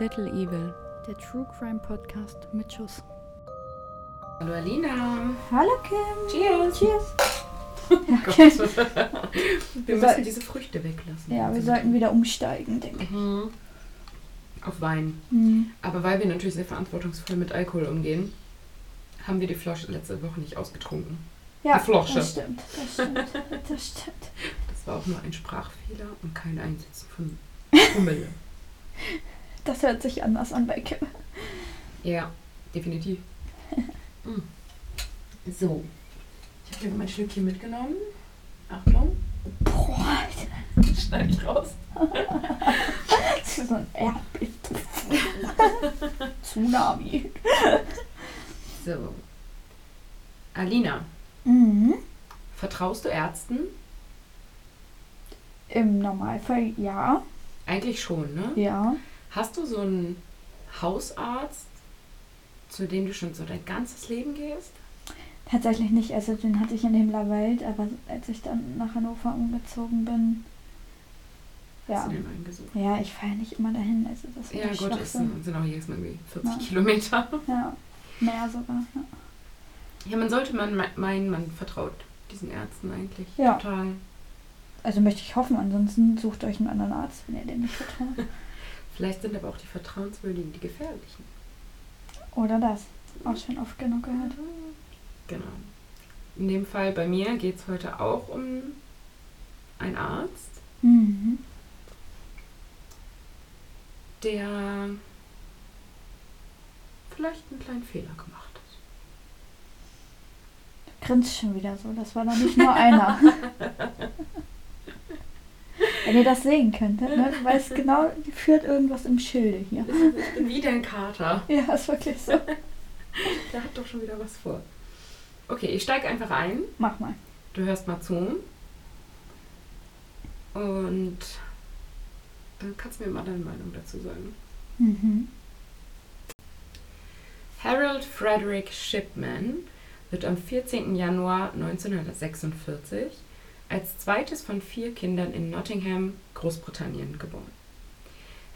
Little Evil. Der True Crime Podcast mit Schuss. Hallo Alina. Hallo Kim. Cheers. Cheers. Gott. Okay. wir müssen diese Früchte weglassen. Ja, wir sollten wieder umsteigen, denke ich. Mhm. Auf Wein. Hm. Aber weil wir natürlich sehr verantwortungsvoll mit Alkohol umgehen, haben wir die Flasche letzte Woche nicht ausgetrunken. Ja, Die Flosche. das stimmt. Das stimmt. Das stimmt. Das war auch nur ein Sprachfehler und kein Einsetzen von Promille. Das hört sich anders an bei Kim. ja, definitiv. Mm. So. Ich habe hier mein Schlückchen mitgenommen. Achtung. Boah, Schneide ich raus. das ist so ein Erdbeben. Tsunami. So. Alina, Mhm. vertraust du Ärzten? Im Normalfall ja. Eigentlich schon, ne? Ja. Hast du so einen Hausarzt, zu dem du schon so dein ganzes Leben gehst? Tatsächlich nicht. Also den hatte ich in Himmlerwald, aber als ich dann nach Hannover umgezogen bin. Hast Ja. du den eingesucht? Ja, ich fahre nicht immer dahin. Also das Ja, gut, es sind, sind auch jedes Mal irgendwie 40 Ja. Kilometer. Ja, mehr sogar. Ja. Ja, man sollte man meinen, man vertraut diesen Ärzten eigentlich. Ja. Total. Also möchte ich hoffen, ansonsten sucht euch einen anderen Arzt, wenn ihr dem nicht vertraut. Vielleicht sind aber auch die vertrauenswürdigen die gefährlichen. Oder das. Auch schon oft genug gehört. Genau. In dem Fall bei mir geht es heute auch um einen Arzt, Mhm. der vielleicht einen kleinen Fehler gemacht hat. Du grinst schon wieder so. Das war doch nicht nur einer. wenn ihr das sehen könntet, ne? Du weißt genau, führt irgendwas im Schilde hier. Ich bin wieder ein Kater. Ja, ist wirklich so. Der hat doch schon wieder was vor. Okay, ich steige einfach ein. Mach mal. Du hörst mal zu. Und dann kannst du mir mal deine Meinung dazu sagen. Mhm. Harold Frederick Shipman wird am 14. Januar 1946 als zweites von vier Kindern in Nottingham, Großbritannien, geboren.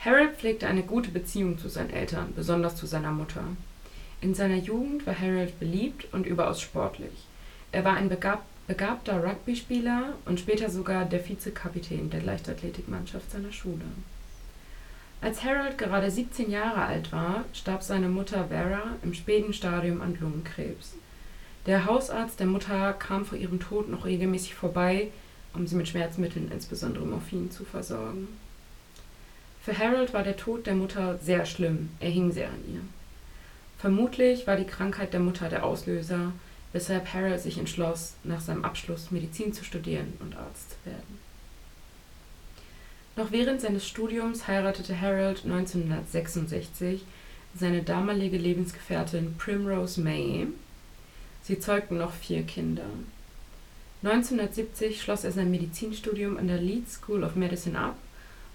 Harold pflegte eine gute Beziehung zu seinen Eltern, besonders zu seiner Mutter. In seiner Jugend war Harold beliebt und überaus sportlich. Er war ein begab begabter Rugby-Spieler und später sogar der Vizekapitän der Leichtathletikmannschaft seiner Schule. Als Harold gerade 17 Jahre alt war, starb seine Mutter Vera im späten Stadium an Lungenkrebs. Der Hausarzt der Mutter kam vor ihrem Tod noch regelmäßig vorbei, um sie mit Schmerzmitteln, insbesondere Morphin, zu versorgen. Für Harold war der Tod der Mutter sehr schlimm, er hing sehr an ihr. Vermutlich war die Krankheit der Mutter der Auslöser, weshalb Harold sich entschloss, nach seinem Abschluss Medizin zu studieren und Arzt zu werden. Noch während seines Studiums heiratete Harold 1966 seine damalige Lebensgefährtin Primrose May. Sie zeugten noch vier Kinder. 1970 schloss er sein Medizinstudium an der Leeds School of Medicine ab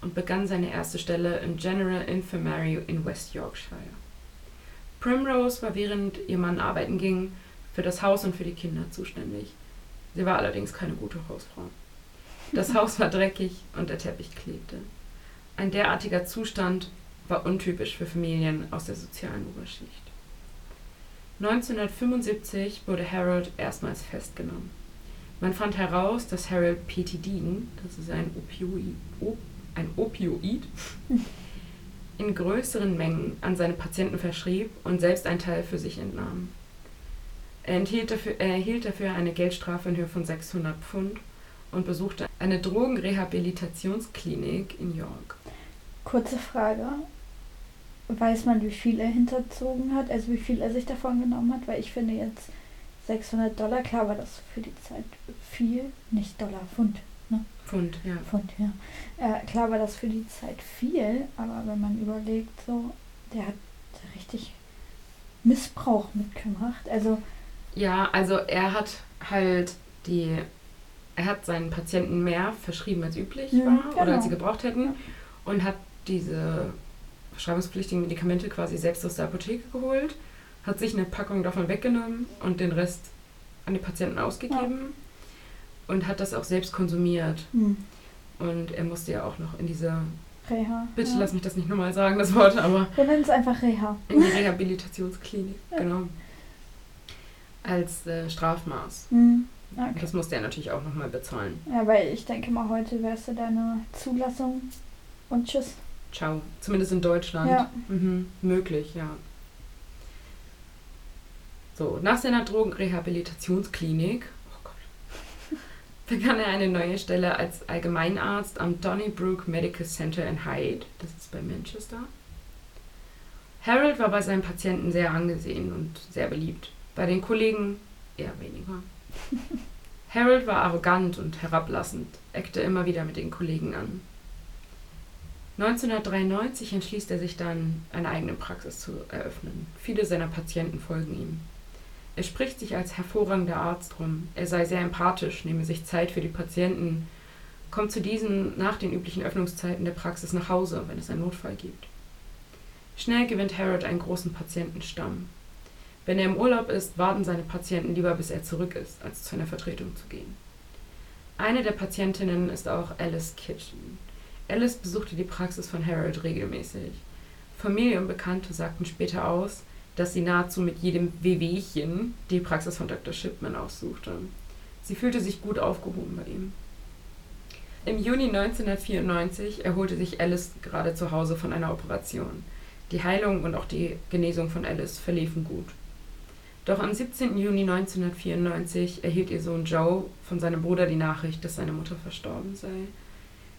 und begann seine erste Stelle im General Infirmary in West Yorkshire. Primrose war während ihr Mann arbeiten ging, für das Haus und für die Kinder zuständig. Sie war allerdings keine gute Hausfrau. Das Haus war dreckig und der Teppich klebte. Ein derartiger Zustand war untypisch für Familien aus der sozialen Oberschicht. 1975 wurde Harold erstmals festgenommen. Man fand heraus, dass Harold Petidin, das ist ein Opioid, Op, ein Opioid, in größeren Mengen an seine Patienten verschrieb und selbst einen Teil für sich entnahm. Er, enthielt dafür, er erhielt dafür eine Geldstrafe in Höhe von 600 Pfund und besuchte eine Drogenrehabilitationsklinik in York. Kurze Frage. Weiß man, wie viel er hinterzogen hat? Also wie viel er sich davon genommen hat? Weil ich finde jetzt 600 Dollar, klar war das für die Zeit viel. Nicht Dollar, Pfund. Pfund, ja. Pfund, ja. Äh, klar war das für die Zeit viel, aber wenn man überlegt, so, der hat richtig Missbrauch mitgemacht. Also, Ja, also er hat halt die, er hat seinen Patienten mehr verschrieben als üblich Mhm, war oder genau. als sie gebraucht hätten Ja. und hat diese verschreibungspflichtigen Medikamente quasi selbst aus der Apotheke geholt, hat sich eine Packung davon weggenommen und den Rest an die Patienten ausgegeben und hat das auch selbst konsumiert. hm, Und er musste ja auch noch in diese Reha. Bitte ja. lass mich das nicht nochmal sagen, das Wort, aber Wir nennen es einfach Reha. in die Rehabilitationsklinik, genau. Als äh, Strafmaß. Hm. Okay. Das musste er natürlich auch nochmal bezahlen. Ja, weil ich denke mal, heute wärst du deine Zulassung und tschüss. Ciao. Zumindest in Deutschland. Ja. Mhm. Möglich, ja. So, nach seiner Drogenrehabilitationsklinik oh begann er eine neue Stelle als Allgemeinarzt am Donnybrook Medical Center in Hyde. Das ist bei Manchester. Harold war bei seinen Patienten sehr angesehen und sehr beliebt. Bei den Kollegen eher weniger. Harold war arrogant und herablassend, eckte immer wieder mit den Kollegen an. 1993 entschließt er sich dann, eine eigene Praxis zu eröffnen. Viele seiner Patienten folgen ihm. Er spricht sich als hervorragender Arzt rum. Er sei sehr empathisch, nehme sich Zeit für die Patienten, kommt zu diesen nach den üblichen Öffnungszeiten der Praxis nach Hause, wenn es einen Notfall gibt. Schnell gewinnt Harold einen großen Patientenstamm. Wenn er im Urlaub ist, warten seine Patienten lieber, bis er zurück ist, als zu einer Vertretung zu gehen. Eine der Patientinnen ist auch Alice Kitchen. Alice besuchte die Praxis von Harold regelmäßig. Familie und Bekannte sagten später aus, dass sie nahezu mit jedem Wehwehchen die Praxis von Dr. Shipman aussuchte. Sie fühlte sich gut aufgehoben bei ihm. Im Juni 1994 erholte sich Alice gerade zu Hause von einer Operation. Die Heilung und auch die Genesung von Alice verliefen gut. Doch am 17. Juni 1994 erhielt ihr Sohn Joe von seinem Bruder die Nachricht, dass seine Mutter verstorben sei.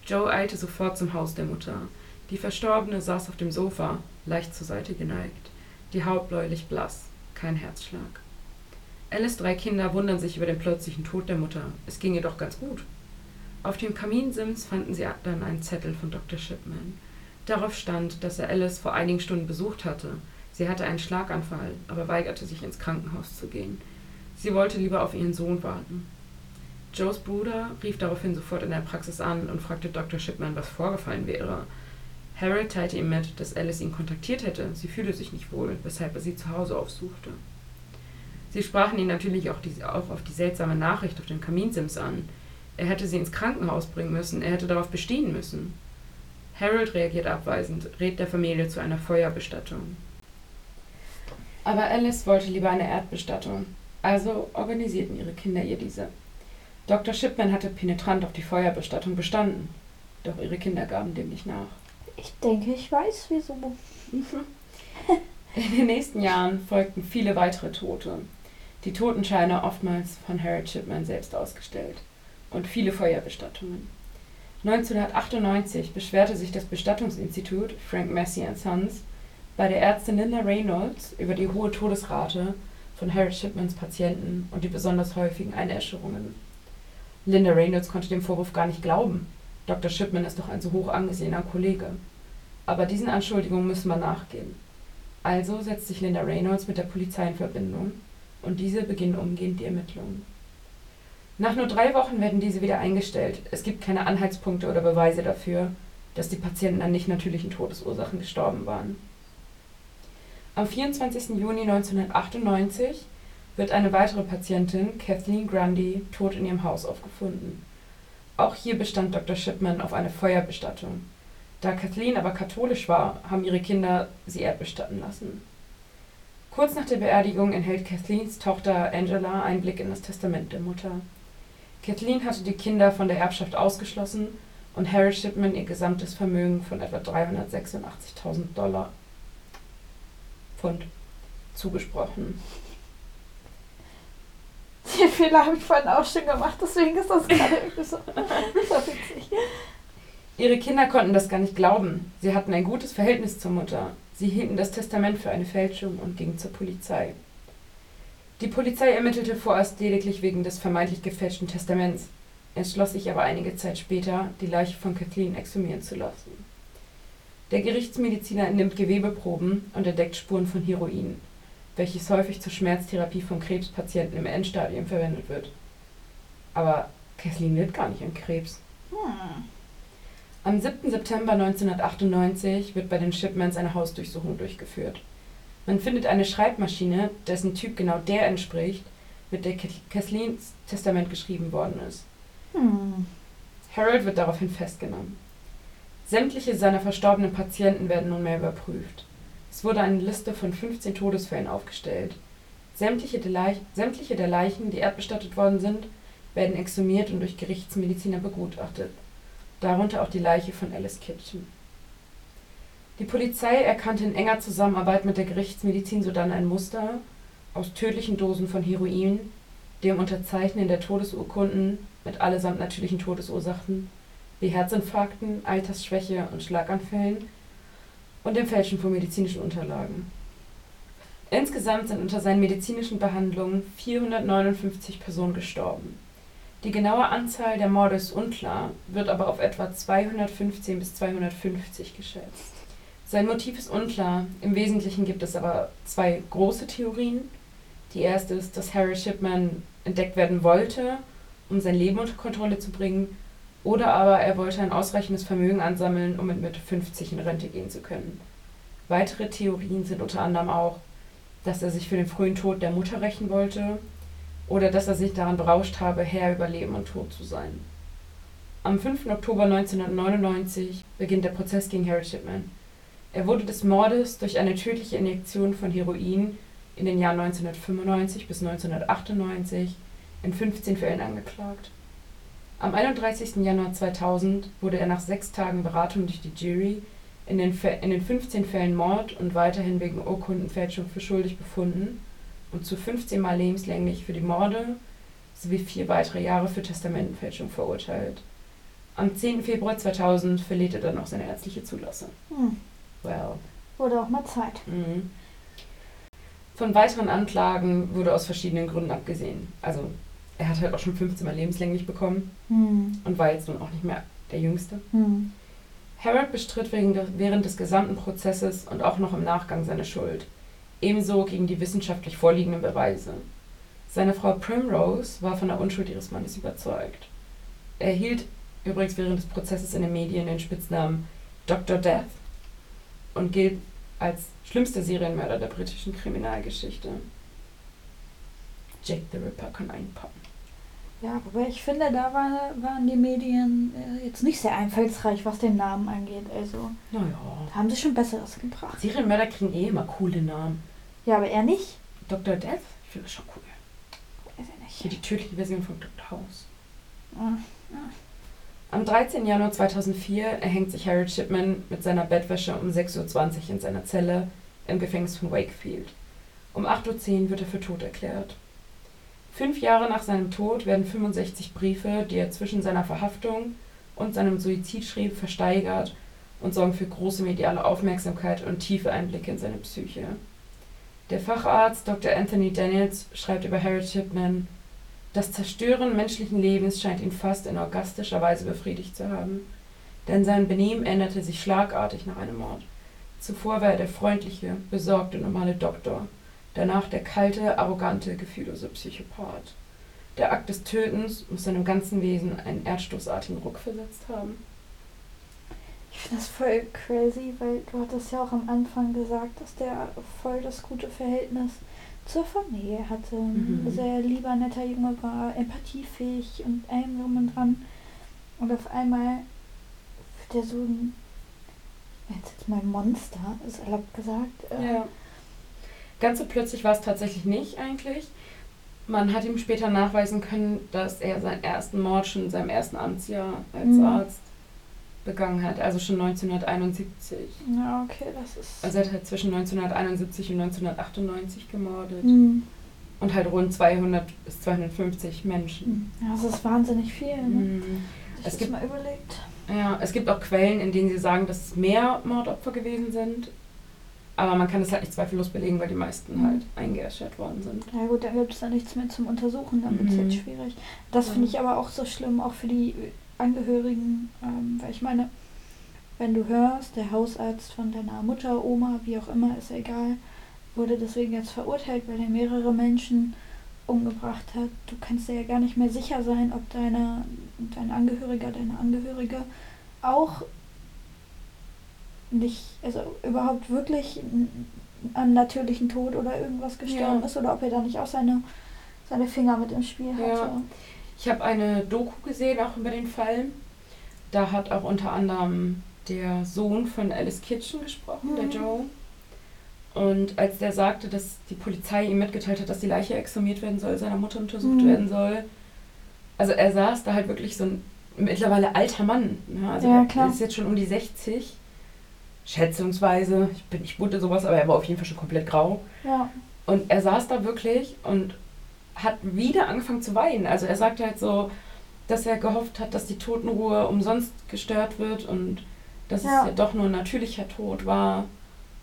Joe eilte sofort zum Haus der Mutter. Die Verstorbene saß auf dem Sofa, leicht zur Seite geneigt, die Haut bläulich blass, kein Herzschlag. Alice drei Kinder wundern sich über den plötzlichen Tod der Mutter. Es ging ihr doch ganz gut. Auf dem Kaminsims fanden sie dann einen Zettel von Dr. Shipman. Darauf stand, dass er Alice vor einigen Stunden besucht hatte. Sie hatte einen Schlaganfall, aber weigerte sich ins Krankenhaus zu gehen. Sie wollte lieber auf ihren Sohn warten. Joes Bruder rief daraufhin sofort in der Praxis an und fragte Dr. Shipman, was vorgefallen wäre. Harold teilte ihm mit, dass Alice ihn kontaktiert hätte. Sie fühle sich nicht wohl, weshalb er sie zu Hause aufsuchte. Sie sprachen ihn natürlich auch, die, auch auf die seltsame Nachricht auf dem Kaminsims an. Er hätte sie ins Krankenhaus bringen müssen, er hätte darauf bestehen müssen. Harold reagiert abweisend, rät der Familie zu einer Feuerbestattung. Aber Alice wollte lieber eine Erdbestattung, also organisierten ihre Kinder ihr diese. Dr. Shipman hatte penetrant auf die Feuerbestattung bestanden, doch ihre Kinder gaben dem nicht nach. Ich denke, ich weiß wieso. In den nächsten Jahren folgten viele weitere Tote. Die Totenscheine oftmals von Harold Shipman selbst ausgestellt und viele Feuerbestattungen. 1998 beschwerte sich das Bestattungsinstitut Frank Massey Sons bei der Ärztin Linda Reynolds über die hohe Todesrate von Harold Shipmans Patienten und die besonders häufigen Einäscherungen. Linda Reynolds konnte dem Vorwurf gar nicht glauben. Dr. Shipman ist doch ein so hoch angesehener Kollege. Aber diesen Anschuldigungen müssen wir nachgehen. Also setzt sich Linda Reynolds mit der Polizei in Verbindung und diese beginnen umgehend die Ermittlungen. Nach nur drei Wochen werden diese wieder eingestellt. Es gibt keine Anhaltspunkte oder Beweise dafür, dass die Patienten an nicht natürlichen Todesursachen gestorben waren. Am 24. Juni 1998 wird eine weitere Patientin, Kathleen Grundy, tot in ihrem Haus aufgefunden. Auch hier bestand Dr. Shipman auf eine Feuerbestattung. Da Kathleen aber katholisch war, haben ihre Kinder sie erdbestatten lassen. Kurz nach der Beerdigung enthält Kathleens Tochter Angela Einblick in das Testament der Mutter. Kathleen hatte die Kinder von der Erbschaft ausgeschlossen und Harold Shipman ihr gesamtes Vermögen von etwa 386.000 Dollar Pfund zugesprochen. Den Fehler habe ich vorhin auch schon gemacht, deswegen ist das gerade irgendwie so, witzig. Ihre Kinder konnten das gar nicht glauben. Sie hatten ein gutes Verhältnis zur Mutter. Sie hielten das Testament für eine Fälschung und gingen zur Polizei. Die Polizei ermittelte vorerst lediglich wegen des vermeintlich gefälschten Testaments, entschloss sich aber einige Zeit später, die Leiche von Kathleen exhumieren zu lassen. Der Gerichtsmediziner nimmt Gewebeproben und entdeckt Spuren von Heroin, welches häufig zur Schmerztherapie von Krebspatienten im Endstadium verwendet wird. Aber Kathleen litt gar nicht an Krebs. Hm. Am 7. September 1998 wird bei den Shipmans eine Hausdurchsuchung durchgeführt. Man findet eine Schreibmaschine, dessen Typ genau der entspricht, mit der Kathleens Testament geschrieben worden ist. Hm. Harold wird daraufhin festgenommen. Sämtliche seiner verstorbenen Patienten werden nunmehr überprüft. Es wurde eine Liste von 15 Todesfällen aufgestellt. Sämtliche der, Leichen, die erdbestattet worden sind, werden exhumiert und durch Gerichtsmediziner begutachtet, darunter auch die Leiche von Alice Kitchen. Die Polizei erkannte in enger Zusammenarbeit mit der Gerichtsmedizin sodann ein Muster aus tödlichen Dosen von Heroin, dem Unterzeichnen der Todesurkunden mit allesamt natürlichen Todesursachen wie Herzinfarkten, Altersschwäche und Schlaganfällen und dem Fälschen von medizinischen Unterlagen. Insgesamt sind unter seinen medizinischen Behandlungen 459 Personen gestorben. Die genaue Anzahl der Morde ist unklar, wird aber auf etwa 215 bis 250 geschätzt. Sein Motiv ist unklar, im Wesentlichen gibt es aber zwei große Theorien. Die erste ist, dass Harry Shipman entdeckt werden wollte, um sein Leben unter Kontrolle zu bringen, oder aber er wollte ein ausreichendes Vermögen ansammeln, um mit Mitte 50 in Rente gehen zu können. Weitere Theorien sind unter anderem auch, dass er sich für den frühen Tod der Mutter rächen wollte oder dass er sich daran berauscht habe, Herr über Leben und Tod zu sein. Am 5. Oktober 1999 beginnt der Prozess gegen Harry Shipman. Er wurde des Mordes durch eine tödliche Injektion von Heroin in den Jahren 1995 bis 1998 in 15 Fällen angeklagt. Am 31. Januar 2000 wurde er nach sechs Tagen Beratung durch die Jury in den, in den 15 Fällen Mord und weiterhin wegen Urkundenfälschung für schuldig befunden und zu 15 Mal lebenslänglich für die Morde sowie vier weitere Jahre für Testamentenfälschung verurteilt. Am 10. Februar 2000 verliert er dann auch seine ärztliche Zulassung. Hm. Well. Wurde auch mal Zeit. Mhm. Von weiteren Anklagen wurde aus verschiedenen Gründen abgesehen. Also er hat halt auch schon 15 Mal lebenslänglich bekommen Hm. und war jetzt nun auch nicht mehr der Jüngste. Hm. Harold bestritt während des gesamten Prozesses und auch noch im Nachgang seine Schuld. Ebenso gegen die wissenschaftlich vorliegenden Beweise. Seine Frau Primrose war von der Unschuld ihres Mannes überzeugt. Er erhielt übrigens während des Prozesses in den Medien den Spitznamen Dr. Death und gilt als schlimmster Serienmörder der britischen Kriminalgeschichte. Jack the Ripper kann einpacken. Ja, wobei ich finde, da war, waren die Medien äh, jetzt nicht sehr einfallsreich, was den Namen angeht. Also, Naja. haben sie schon Besseres gebracht. Serienmörder kriegen eh immer coole Namen. Ja, aber er nicht. Dr. Death? Ich finde das schon cool. Weiß ich nicht. Hier die tödliche Version von Dr. House. Ah, Am 13. Januar 2004 erhängt sich Harold Shipman mit seiner Bettwäsche um 6.20 Uhr in seiner Zelle im Gefängnis von Wakefield. Um 8.10 Uhr wird er für tot erklärt. Fünf Jahre nach seinem Tod werden 65 Briefe, die er zwischen seiner Verhaftung und seinem Suizid schrieb, versteigert und sorgen für große mediale Aufmerksamkeit und tiefe Einblicke in seine Psyche. Der Facharzt Dr. Anthony Daniels schreibt über Harold Shipman, das Zerstören menschlichen Lebens scheint ihn fast in orgastischer Weise befriedigt zu haben, denn sein Benehmen änderte sich schlagartig nach einem Mord. Zuvor war er der freundliche, besorgte, normale Doktor, danach der kalte, arrogante, gefühllose Psychopath. Der Akt des Tötens muss seinem ganzen Wesen einen erdstoßartigen Ruck versetzt haben. Ich finde das voll crazy, weil du hattest ja auch am Anfang gesagt, dass der voll das gute Verhältnis zur Familie hatte. Mhm. Sehr lieber, netter Junge war, empathiefähig und allem drum und dran. Und auf einmal wird er so ein, jetzt mal Monster, ist erlaubt gesagt. äh, Ganz so plötzlich war es tatsächlich nicht eigentlich. Man hat ihm später nachweisen können, dass er seinen ersten Mord schon in seinem ersten Amtsjahr als Mhm. Arzt begangen hat, also schon 1971. Ja, okay, das ist. Also er hat halt zwischen 1971 und 1998 gemordet. Mhm. Und halt rund 200 bis 250 Menschen. Ja, das ist wahnsinnig viel. Ne? Mhm. Es gibt- mal überlegt. Ja, es gibt auch Quellen, in denen sie sagen, dass es mehr Mordopfer gewesen sind. Aber man kann es halt nicht zweifellos belegen, weil die meisten Mhm. halt eingeäschert worden sind. Ja gut, dann gibt es da nichts mehr zum Untersuchen, dann wird es Mhm. jetzt schwierig. Das Ja. finde ich aber auch so schlimm, auch für die Angehörigen, ähm, weil ich meine, wenn du hörst, der Hausarzt von deiner Mutter, Oma, wie auch immer, ist ja egal, wurde deswegen jetzt verurteilt, weil er mehrere Menschen umgebracht hat. Du kannst dir ja gar nicht mehr sicher sein, ob deine, dein Angehöriger, deine Angehörige auch nicht, also überhaupt wirklich an natürlichen Tod oder irgendwas gestorben Ja. ist oder ob er da nicht auch seine, seine Finger mit im Spiel Ja. hatte. Ich habe eine Doku gesehen, auch über den Fall. Da hat auch unter anderem der Sohn von Alice Kitchen gesprochen, der Mhm. Joe. Und als der sagte, dass die Polizei ihm mitgeteilt hat, dass die Leiche exhumiert werden soll, seiner Mutter untersucht Mhm. werden soll. Also er saß da halt wirklich so ein mittlerweile alter Mann. Ne? Also Ja, er klar. ist jetzt schon um die 60. Schätzungsweise. Ich bin nicht bunte sowas, aber er war auf jeden Fall schon komplett grau. Ja. Und er saß da wirklich und hat wieder angefangen zu weinen. Also er sagte halt so, dass er gehofft hat, dass die Totenruhe umsonst gestört wird und dass Ja. es ja doch nur ein natürlicher Tod war.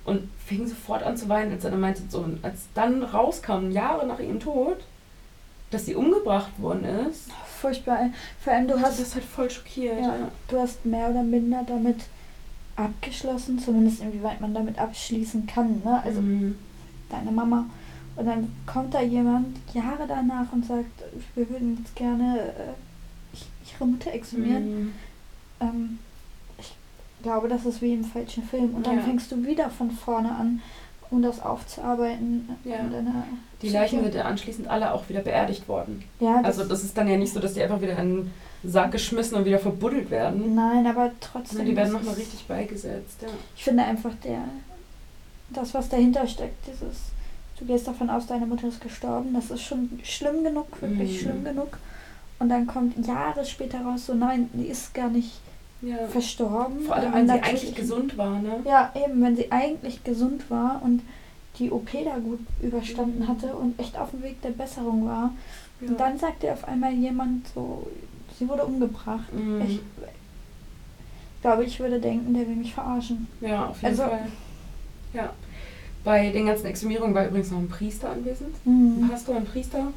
Und fing sofort an zu weinen, als er dann meinte, so, und als dann rauskam, Jahre nach ihrem Tod, dass sie umgebracht worden ist, Furchtbar. Vor allem, du hast, das halt voll schockiert. ja, du hast mehr oder minder damit abgeschlossen, zumindest inwieweit man damit abschließen kann. Ne? Also Mhm. deine Mama. Und dann kommt da jemand Jahre danach und sagt, wir würden jetzt gerne äh, ihre Mutter exhumieren. Mhm. Ähm, ich glaube, das ist wie im falschen Film. Und dann Ja. fängst du wieder von vorne an, um das aufzuarbeiten. Ja. Die. Leichen sind ja anschließend alle auch wieder beerdigt worden. Ja, das, Also das ist dann ja nicht so, dass die einfach wieder in einen Sack geschmissen und wieder verbuddelt werden. Nein, aber trotzdem. Sondern die werden nochmal richtig beigesetzt. Ja. Ich finde einfach der, das, was dahinter steckt, dieses, du gehst davon aus, deine Mutter ist gestorben, das ist schon schlimm genug, wirklich Mhm. schlimm genug. Und dann kommt Jahre später raus, so nein, die ist gar nicht Ja. verstorben. Vor allem, Im wenn sie eigentlich gesund war, ne? Ja, eben, wenn sie eigentlich gesund war und die OP da gut überstanden Mhm. hatte und echt auf dem Weg der Besserung war. Ja. Und dann sagt dir auf einmal jemand so, sie wurde umgebracht. Mhm. Ich glaube, ich würde denken, der will mich verarschen. Ja, auf jeden Also- Fall. Ja. Bei den ganzen Exhumierungen war übrigens noch ein Priester anwesend. Mhm. Ein Pastor, ein Priester.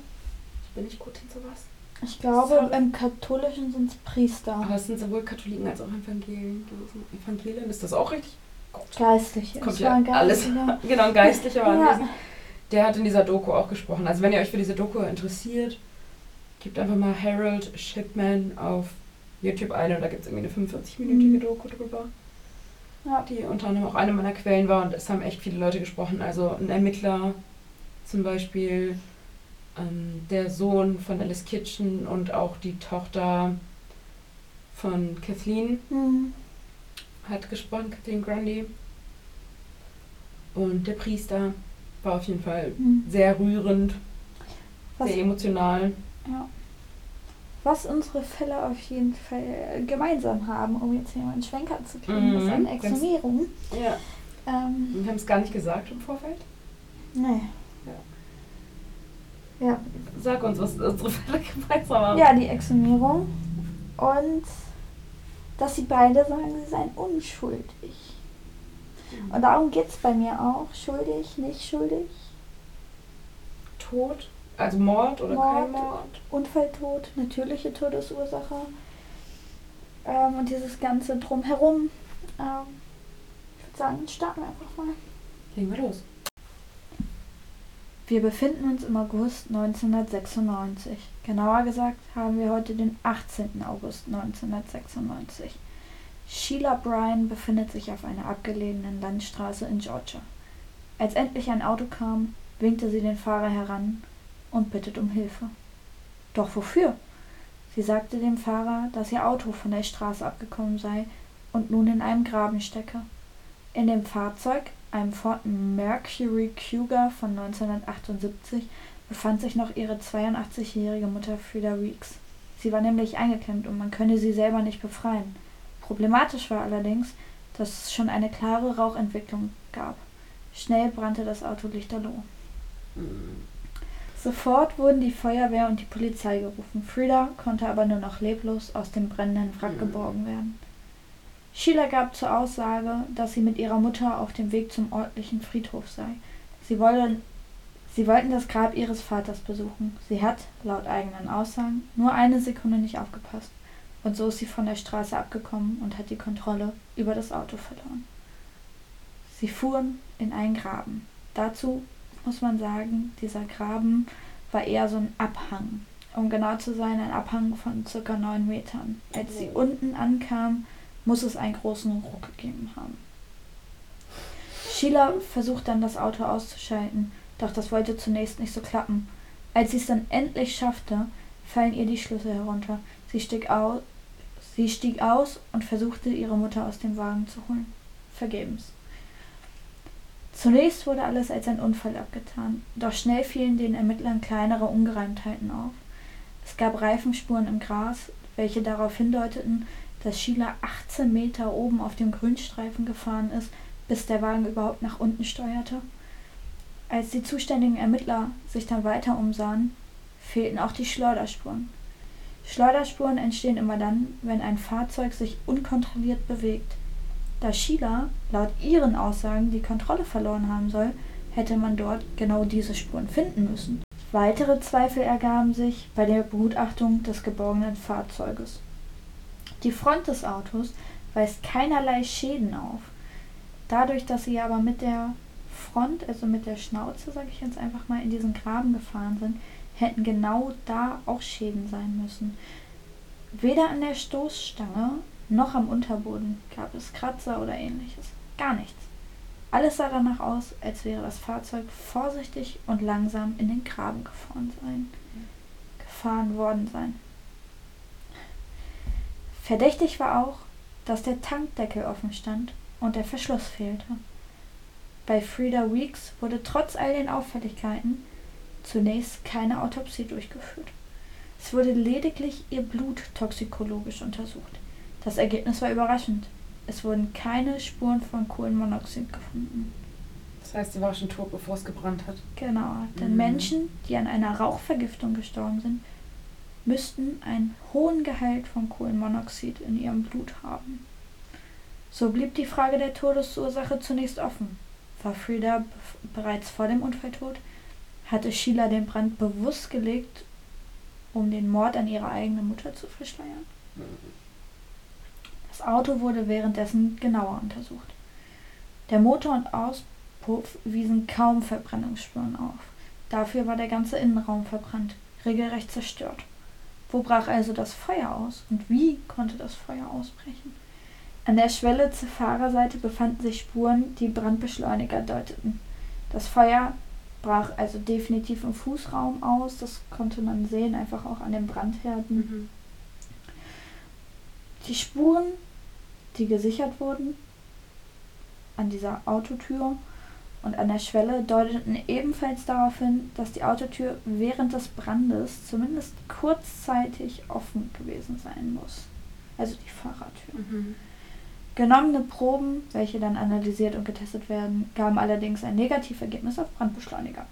Ich bin nicht gut in sowas. Ich glaube, Sorry. im Katholischen sind es Priester. Aber es sind sowohl Katholiken als auch Evangelien gewesen. Evangelien, ist das auch richtig? Gott. Geistliche. Kommt ja waren alles. Genau, ein Geistlicher war Ja. Der hat in dieser Doku auch gesprochen. Also wenn ihr euch für diese Doku interessiert, gebt einfach mal Harold Shipman auf YouTube ein und da gibt es irgendwie eine 45-minütige Mhm. Doku drüber, Ja. die unter anderem auch eine meiner Quellen war und es haben echt viele Leute gesprochen. Also ein Ermittler zum Beispiel, ähm, der Sohn von Alice Kitchen und auch die Tochter von Kathleen Mhm. hat gesprochen, Kathleen Grundy. Und der Priester war auf jeden Fall Mhm. sehr rührend, Was, sehr emotional. Ja. Was unsere Fälle auf jeden Fall äh, gemeinsam haben, um jetzt hier mal einen Schwenker zu kriegen, ist Mhm. eine Ganz- Exhumierung. Ja. Ähm, Wir haben es gar nicht gesagt im Vorfeld. nee. Ja. Sag uns, was unsere Fälle gemeinsam haben. ja, die Exhumierung. Und dass sie beide sagen, sie seien unschuldig. Und darum geht es bei mir auch. Schuldig, nicht schuldig. Tod, also Mord oder Mord. kein Mord. Unfalltod, natürliche Todesursache. Ähm, und dieses ganze Drumherum. Ähm, ich würde sagen, starten wir einfach mal. Legen wir los. Wir befinden uns im August 1996. Genauer gesagt haben wir heute den 18. August 1996. Sheila Bryan befindet sich auf einer abgelegenen Landstraße in Georgia. Als endlich ein Auto kam, winkte sie den Fahrer heran und bittet um Hilfe. Doch wofür? Sie sagte dem Fahrer, dass ihr Auto von der Straße abgekommen sei und nun in einem Graben stecke. In dem Fahrzeug, einem Ford Mercury Cougar von 1978, befand sich noch ihre 82-jährige Mutter Frida Weeks. Sie war nämlich eingeklemmt und man könne sie selber nicht befreien. Problematisch war allerdings, dass es schon eine klare Rauchentwicklung gab. Schnell brannte das Auto lichterloh. Sofort wurden die Feuerwehr und die Polizei gerufen. Frida konnte aber nur noch leblos aus dem brennenden Wrack Mhm. geborgen werden. Sheila gab zur Aussage, dass sie mit ihrer Mutter auf dem Weg zum örtlichen Friedhof sei. Sie, wollen, sie wollten das Grab ihres Vaters besuchen. Sie hat, laut eigenen Aussagen, nur eine Sekunde nicht aufgepasst. Und so ist sie von der Straße abgekommen und hat die Kontrolle über das Auto verloren. Sie fuhren in einen Graben. Dazu muss man sagen, dieser Graben war eher so ein Abhang. Um genau zu sein, ein Abhang von circa neun Metern. Als sie unten ankam, muss es einen großen Ruck gegeben haben. Sheila versucht dann das Auto auszuschalten, doch das wollte zunächst nicht so klappen. Als sie es dann endlich schaffte, fallen ihr die Schlüssel herunter. Sie stieg sie Sie stieg aus und versuchte, ihre Mutter aus dem Wagen zu holen. Vergebens. Zunächst wurde alles als ein Unfall abgetan, doch schnell fielen den Ermittlern kleinere Ungereimtheiten auf. Es gab Reifenspuren im Gras, welche darauf hindeuteten, dass Sheila 18 Meter oben auf dem Grünstreifen gefahren ist, bis der Wagen überhaupt nach unten steuerte. Als die zuständigen Ermittler sich dann weiter umsahen, fehlten auch die Schleuderspuren. Schleuderspuren entstehen immer dann, wenn ein Fahrzeug sich unkontrolliert bewegt. Da Sheila laut ihren Aussagen die Kontrolle verloren haben soll, hätte man dort genau diese Spuren finden müssen. Weitere Zweifel ergaben sich bei der Begutachtung des geborgenen Fahrzeuges. Die Front des Autos weist keinerlei Schäden auf. Dadurch, dass sie aber mit der Front, also mit der Schnauze, sage ich jetzt einfach mal, in diesen Graben gefahren sind, hätten genau da auch Schäden sein müssen. Weder an der Stoßstange noch am Unterboden gab es Kratzer oder ähnliches. Gar nichts. Alles sah danach aus, als wäre das Fahrzeug vorsichtig und langsam in den Graben gefahren sein. Gefahren worden sein. Verdächtig war auch, dass der Tankdeckel offen stand und der Verschluss fehlte. Bei Frieda Weeks wurde trotz all den Auffälligkeiten zunächst keine Autopsie durchgeführt. Es wurde lediglich ihr Blut toxikologisch untersucht. Das Ergebnis war überraschend. Es wurden keine Spuren von Kohlenmonoxid gefunden. Das heißt, sie war schon tot, bevor es gebrannt hat. Genau, denn mhm. Menschen, die an einer Rauchvergiftung gestorben sind, müssten einen hohen Gehalt von Kohlenmonoxid in ihrem Blut haben. So blieb die Frage der Todesursache zunächst offen. War Frieda bereits vor dem Unfall tot? Hatte Sheila den Brand bewusst gelegt, um den Mord an ihrer eigenen Mutter zu verschleiern? Das Auto wurde währenddessen genauer untersucht. Der Motor und Auspuff wiesen kaum Verbrennungsspuren auf. Dafür war der ganze Innenraum verbrannt, regelrecht zerstört. Wo brach also das Feuer aus und wie konnte das Feuer ausbrechen? An der Schwelle zur Fahrerseite befanden sich Spuren, die Brandbeschleuniger deuteten. Das Feuer brach also definitiv im Fußraum aus. Das konnte man sehen, einfach auch an den Brandherden. Mhm. Die Spuren, die gesichert wurden, an dieser Autotür und an der Schwelle deuteten ebenfalls darauf hin, dass die Autotür während des Brandes zumindest kurzzeitig offen gewesen sein muss. Also die Fahrertür. Mhm. Genommene Proben, welche dann analysiert und getestet werden, gaben allerdings ein Negativergebnis auf Brandbeschleuniger.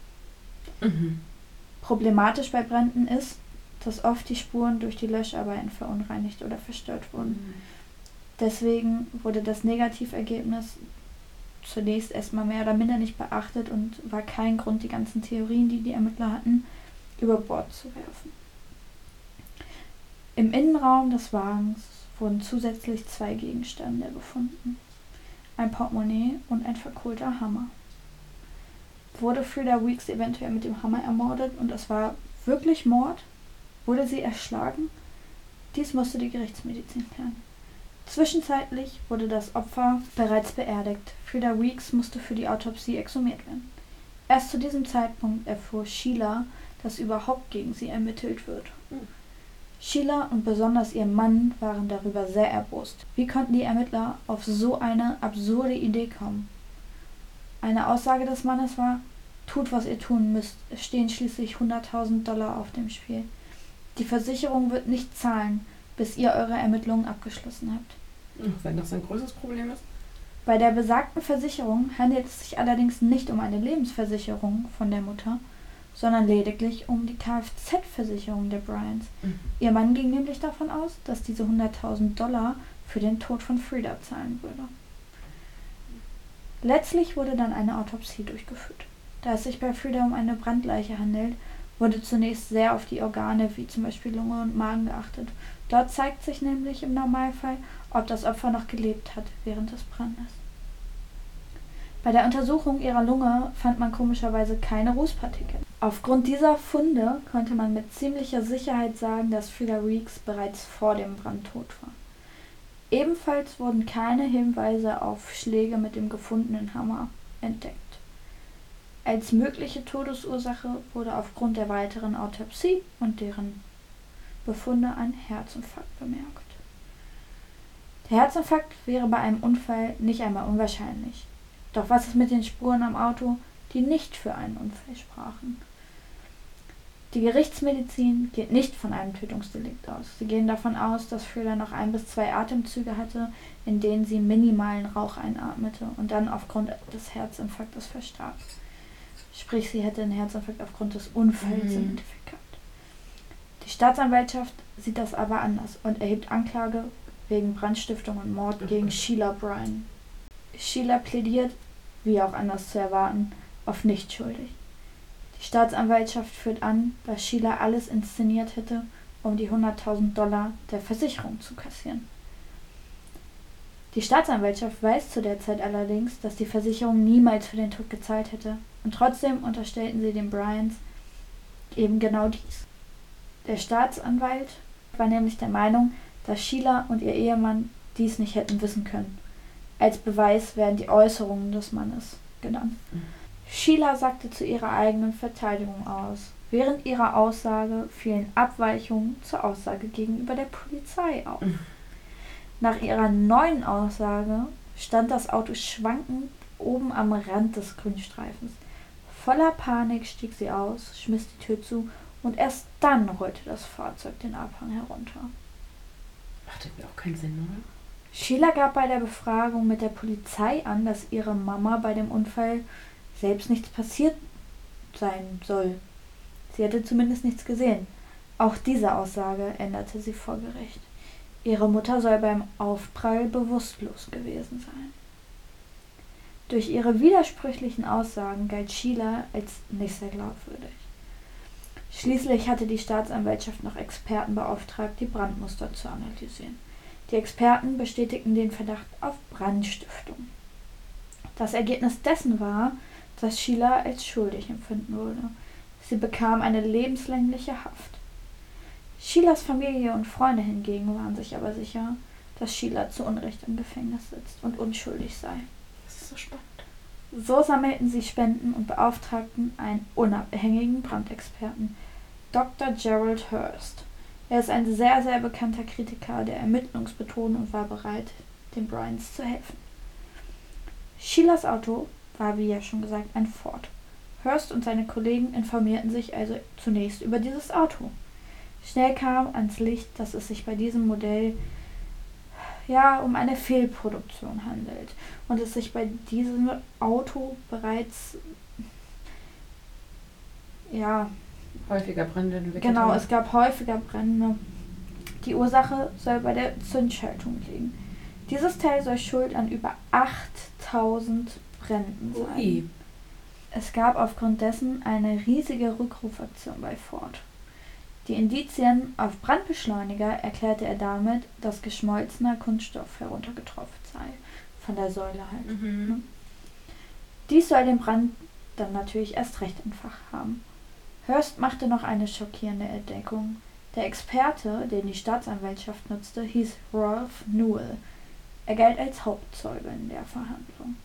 Mhm. Problematisch bei Bränden ist, dass oft die Spuren durch die Löscharbeiten verunreinigt oder verstört wurden. Mhm. Deswegen wurde das Negativergebnis zunächst erstmal mehr oder minder nicht beachtet und war kein Grund, die ganzen Theorien, die die Ermittler hatten, über Bord zu werfen. Im Innenraum des Wagens wurden zusätzlich zwei Gegenstände gefunden. Ein Portemonnaie und ein verkohlter Hammer. Wurde Frida Weeks eventuell mit dem Hammer ermordet und es war wirklich Mord? Wurde sie erschlagen? Dies musste die Gerichtsmedizin klären. Zwischenzeitlich wurde das Opfer bereits beerdigt. Frida Weeks musste für die Autopsie exhumiert werden. Erst zu diesem Zeitpunkt erfuhr Sheila, dass überhaupt gegen sie ermittelt wird. Hm. Sheila und besonders ihr Mann waren darüber sehr erbost. Wie konnten die Ermittler auf so eine absurde Idee kommen? Eine Aussage des Mannes war, tut, was ihr tun müsst, es stehen schließlich 100.000 Dollar auf dem Spiel. Die Versicherung wird nicht zahlen, bis ihr eure Ermittlungen abgeschlossen habt. Wenn das ein großes Problem ist. Bei der besagten Versicherung handelt es sich allerdings nicht um eine Lebensversicherung von der Mutter, sondern lediglich um die Kfz-Versicherung der Bryans. Mhm. Ihr Mann ging nämlich davon aus, dass diese 100.000 Dollar für den Tod von Frieda zahlen würde. Letztlich wurde dann eine Autopsie durchgeführt. Da es sich bei Frieda um eine Brandleiche handelt, wurde zunächst sehr auf die Organe wie zum Beispiel Lunge und Magen geachtet. Dort zeigt sich nämlich im Normalfall, ob das Opfer noch gelebt hat während des Brandes. Bei der Untersuchung ihrer Lunge fand man komischerweise keine Rußpartikel. Aufgrund dieser Funde konnte man mit ziemlicher Sicherheit sagen, dass Frida Weeks bereits vor dem Brand tot war. Ebenfalls wurden keine Hinweise auf Schläge mit dem gefundenen Hammer entdeckt. Als mögliche Todesursache wurde aufgrund der weiteren Autopsie und deren Befunde ein Herzinfarkt bemerkt. Der Herzinfarkt wäre bei einem Unfall nicht einmal unwahrscheinlich. Doch was ist mit den Spuren am Auto, die nicht für einen Unfall sprachen? Die Gerichtsmedizin geht nicht von einem Tötungsdelikt aus. Sie gehen davon aus, dass Fühler noch ein bis zwei Atemzüge hatte, in denen sie minimalen Rauch einatmete und dann aufgrund des Herzinfarktes verstarb. Sprich, sie hätte einen Herzinfarkt aufgrund des Unfalls mhm. im Endeffekt. Die Staatsanwaltschaft sieht das aber anders und erhebt Anklage wegen Brandstiftung und Mord gegen Sheila Bryan. Sheila plädiert, wie auch anders zu erwarten, auf nicht schuldig. Die Staatsanwaltschaft führt an, dass Sheila alles inszeniert hätte, um die 100.000 Dollar der Versicherung zu kassieren. Die Staatsanwaltschaft weiß zu der Zeit allerdings, dass die Versicherung niemals für den Tod gezahlt hätte, und trotzdem unterstellten sie den Bryans eben genau dies. Der Staatsanwalt war nämlich der Meinung, dass Sheila und ihr Ehemann dies nicht hätten wissen können. Als Beweis werden die Äußerungen des Mannes genannt. Sheila sagte zu ihrer eigenen Verteidigung aus. Während ihrer Aussage fielen Abweichungen zur Aussage gegenüber der Polizei auf. Nach ihrer neuen Aussage stand das Auto schwankend oben am Rand des Grünstreifens. Voller Panik stieg sie aus, schmiss die Tür zu und erst dann rollte das Fahrzeug den Abhang herunter. Macht irgendwie auch keinen Sinn, oder? Sheila gab bei der Befragung mit der Polizei an, dass ihre Mama bei dem Unfall selbst nichts passiert sein soll. Sie hätte zumindest nichts gesehen. Auch diese Aussage änderte sie vor Gericht. Ihre Mutter soll beim Aufprall bewusstlos gewesen sein. Durch ihre widersprüchlichen Aussagen galt Sheila als nicht sehr glaubwürdig. Schließlich hatte die Staatsanwaltschaft noch Experten beauftragt, die Brandmuster zu analysieren. Die Experten bestätigten den Verdacht auf Brandstiftung. Das Ergebnis dessen war, dass Sheila als schuldig empfunden wurde. Sie bekam eine lebenslängliche Haft. Sheilas Familie und Freunde hingegen waren sich aber sicher, dass Sheila zu Unrecht im Gefängnis sitzt und unschuldig sei. Das ist so spannend. So sammelten sie Spenden und beauftragten einen unabhängigen Brandexperten, Dr. Gerald Hurst. Er ist ein sehr, sehr bekannter Kritiker der Ermittlungsmethoden und war bereit, den Bryans zu helfen. Sheilas Auto war, wie ja schon gesagt, ein Ford. Hurst und seine Kollegen informierten sich also zunächst über dieses Auto. Schnell kam ans Licht, dass es sich bei diesem Modell ja um eine Fehlproduktion handelt und es sich bei diesem Auto bereits ja häufiger Brände entwickelt Genau, es gab häufiger Brände. Die Ursache soll bei der Zündschaltung liegen. Dieses Teil soll schuld an über 8000 Bränden sein. Ui. Es gab aufgrund dessen eine riesige Rückrufaktion bei Ford. Die Indizien auf Brandbeschleuniger erklärte er damit, dass geschmolzener Kunststoff heruntergetropft sei. Von der Säule halt. Mhm. Ne? Dies soll den Brand dann natürlich erst recht entfacht haben. Hurst machte noch eine schockierende Entdeckung. Der Experte, den die Staatsanwaltschaft nutzte, hieß Rolf Newell. Er galt als Hauptzeuge in der Verhandlung.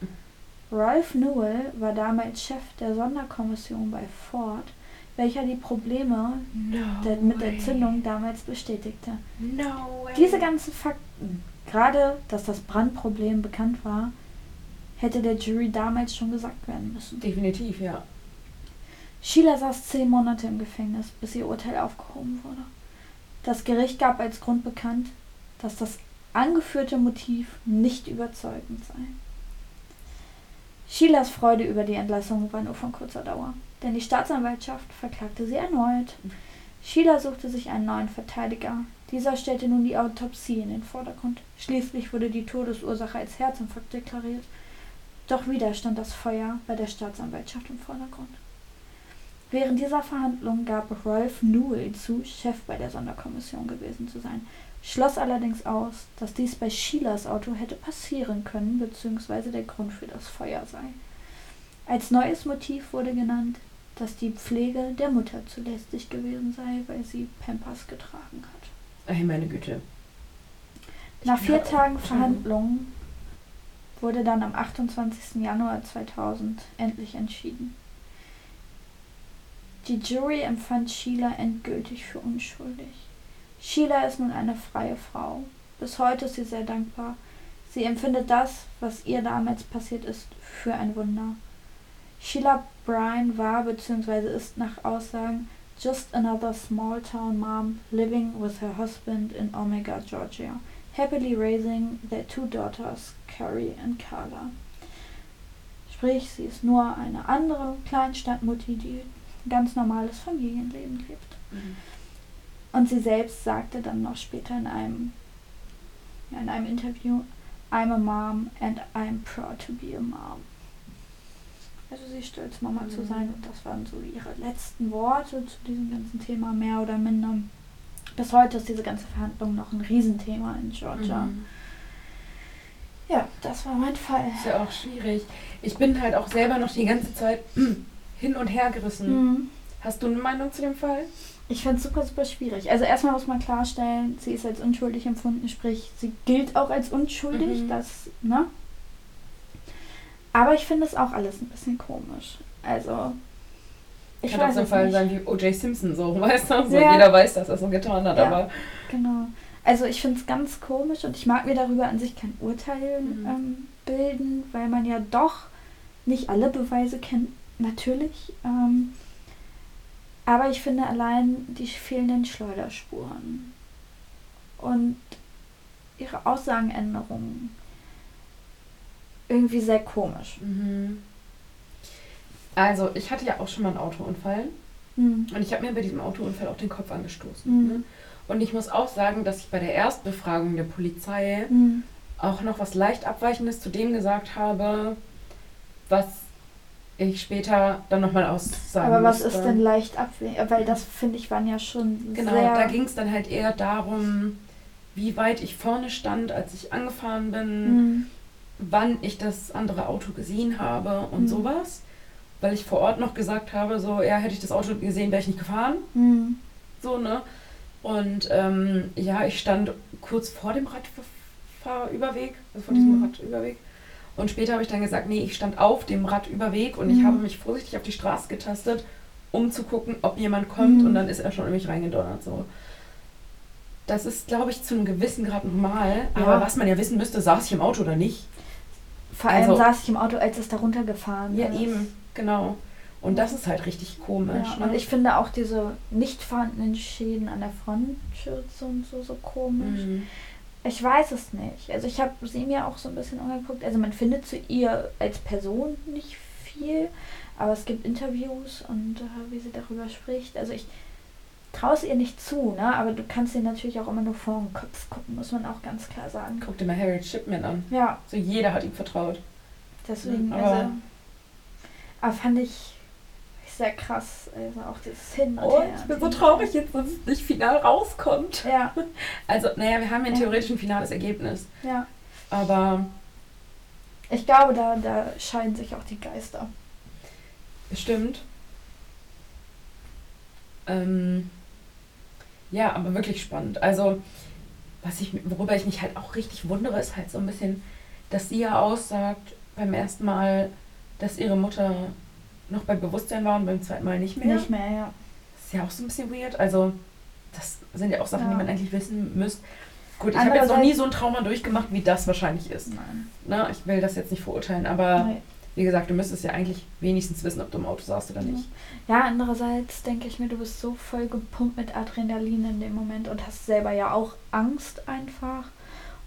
Ralph Newell war damals Chef der Sonderkommission bei Ford, welcher die Probleme no der, mit der Zündung damals bestätigte. No Diese ganzen Fakten, gerade dass das Brandproblem bekannt war, hätte der Jury damals schon gesagt werden müssen. Definitiv, ja. Sheila saß zehn Monate im Gefängnis, bis ihr Urteil aufgehoben wurde. Das Gericht gab als Grund bekannt, dass das angeführte Motiv nicht überzeugend sei. Sheilas Freude über die Entlassung war nur von kurzer Dauer, denn die Staatsanwaltschaft verklagte sie erneut. Sheila suchte sich einen neuen Verteidiger. Dieser stellte nun die Autopsie in den Vordergrund. Schließlich wurde die Todesursache als Herzinfarkt deklariert. Doch wieder stand das Feuer bei der Staatsanwaltschaft im Vordergrund. Während dieser Verhandlung gab Ralph Newell zu, Chef bei der Sonderkommission gewesen zu sein, schloss allerdings aus, dass dies bei Sheilas Auto hätte passieren können bzw. der Grund für das Feuer sei. Als neues Motiv wurde genannt, dass die Pflege der Mutter zu lästig gewesen sei, weil sie Pampers getragen hat. Ey, meine Güte. Nach vier Tagen Verhandlungen wurde dann am 28. Januar 2000 endlich entschieden. Die Jury empfand Sheila endgültig für unschuldig. Sheila ist nun eine freie Frau. Bis heute ist sie sehr dankbar. Sie empfindet das, was ihr damals passiert ist, für ein Wunder. Sheila Bryan war bzw. ist nach Aussagen just another small town mom living with her husband in Omega, Georgia, happily raising their two daughters, Carrie and Carla. Sprich, sie ist nur eine andere Kleinstadtmutti, die ein ganz normales Familienleben lebt. Mhm. Und sie selbst sagte dann noch später in einem, in einem Interview, I'm a mom and I'm proud to be a mom. Also sie ist stolz, Mama zu Mhm. sein. Und das waren so ihre letzten Worte zu diesem ganzen Thema, mehr oder minder. Bis heute ist diese ganze Verhandlung noch ein Riesenthema in Georgia. Mhm. Ja, das war mein Fall. Ist ja auch schwierig. Ich bin halt auch selber noch die ganze Zeit hin und her gerissen. Mhm. Hast du eine Meinung zu dem Fall? Ich finde es super, super schwierig. Also erstmal muss man klarstellen, sie ist als unschuldig empfunden, sprich, sie gilt auch als unschuldig, Mhm. das, ne? Aber ich finde es auch alles ein bisschen komisch. Also, ich Kann auch so Fall sein wie O.J. Simpson, so, weißt du? So, Ja. Jeder weiß, dass er so getan hat, Ja. aber Genau. Also ich finde es ganz komisch und ich mag mir darüber an sich kein Urteil Mhm. ähm, bilden, weil man ja doch nicht alle Beweise kennt, natürlich. Ähm, aber ich finde allein die fehlenden Schleuderspuren und ihre Aussagenänderungen irgendwie sehr komisch. Mhm. Also, ich hatte ja auch schon mal einen Autounfall Hm. und ich habe mir bei diesem Autounfall auch den Kopf angestoßen. Mhm. Ne? Und ich muss auch sagen, dass ich bei der Erstbefragung der Polizei Hm. auch noch was leicht Abweichendes zu dem gesagt habe, was ich später dann nochmal aussagen Aber was musste. ist denn leicht abwägen? Weil das finde ich waren ja schon Genau, da ging es dann halt eher darum, wie weit ich vorne stand, als ich angefahren bin, Hm. Wann ich das andere Auto gesehen habe und Mhm. sowas. Weil ich vor Ort noch gesagt habe, so, ja, hätte ich das Auto gesehen, wäre ich nicht gefahren. Hm. So, ne? Und ähm, ja, ich stand kurz vor dem Radfahrüberweg, also vor diesem Mhm. Radüberweg. Und später habe ich dann gesagt, nee, ich stand auf dem Radüberweg und ich Mhm. habe mich vorsichtig auf die Straße getastet, um zu gucken, ob jemand kommt. Mhm. Und dann ist er schon in mich reingedonnert. So. Das ist, glaube ich, zu einem gewissen Grad normal. Ja. Aber was man ja wissen müsste, saß ich im Auto oder nicht? Vor allem Also- saß ich im Auto, als es da runtergefahren Ja, ist. eben, genau. Und das ist halt richtig komisch. Ja, ne? und ich finde auch diese nicht vorhandenen Schäden an der Frontschürze und so, so komisch. Mhm. Ich weiß es nicht. Also ich habe sie mir auch so ein bisschen angeguckt. Also man findet zu ihr als Person nicht viel, aber es gibt Interviews und äh, wie sie darüber spricht. Also ich traue es ihr nicht zu, ne? Aber du kannst ihr natürlich auch immer nur vor den Kopf gucken, muss man auch ganz klar sagen. Guck dir mal Harriet Shipman an. Ja, So jeder hat ihm vertraut. deswegen, Aber- also. Aber fand ich sehr krass. Also auch dieses Hin und Oh, Her. ich bin so traurig jetzt, dass es nicht final rauskommt. Ja, Also, naja, wir haben ja Ja. theoretisch ein finales Ergebnis. ja. Aber Ich glaube, da, da scheiden sich auch die Geister. bestimmt. Ähm, ja, aber wirklich spannend. Also, was ich, worüber ich mich halt auch richtig wundere, ist halt so ein bisschen, dass sie ja aussagt beim ersten Mal, dass ihre Mutter noch bei Bewusstsein war und beim zweiten Mal nicht mehr. Nicht mehr, ja. Das ist ja auch so ein bisschen weird. Also, das sind ja auch Sachen, Ja. die man eigentlich wissen müsste. Gut, ich habe jetzt noch nie so ein Trauma durchgemacht, wie das wahrscheinlich ist. Nein. Ne? Ich will das jetzt nicht verurteilen, aber Nee. Wie gesagt, du müsstest ja eigentlich wenigstens wissen, ob du im Auto saßt oder nicht. Ja, andererseits denke ich mir, du bist so voll gepumpt mit Adrenalin in dem Moment und hast selber ja auch Angst einfach.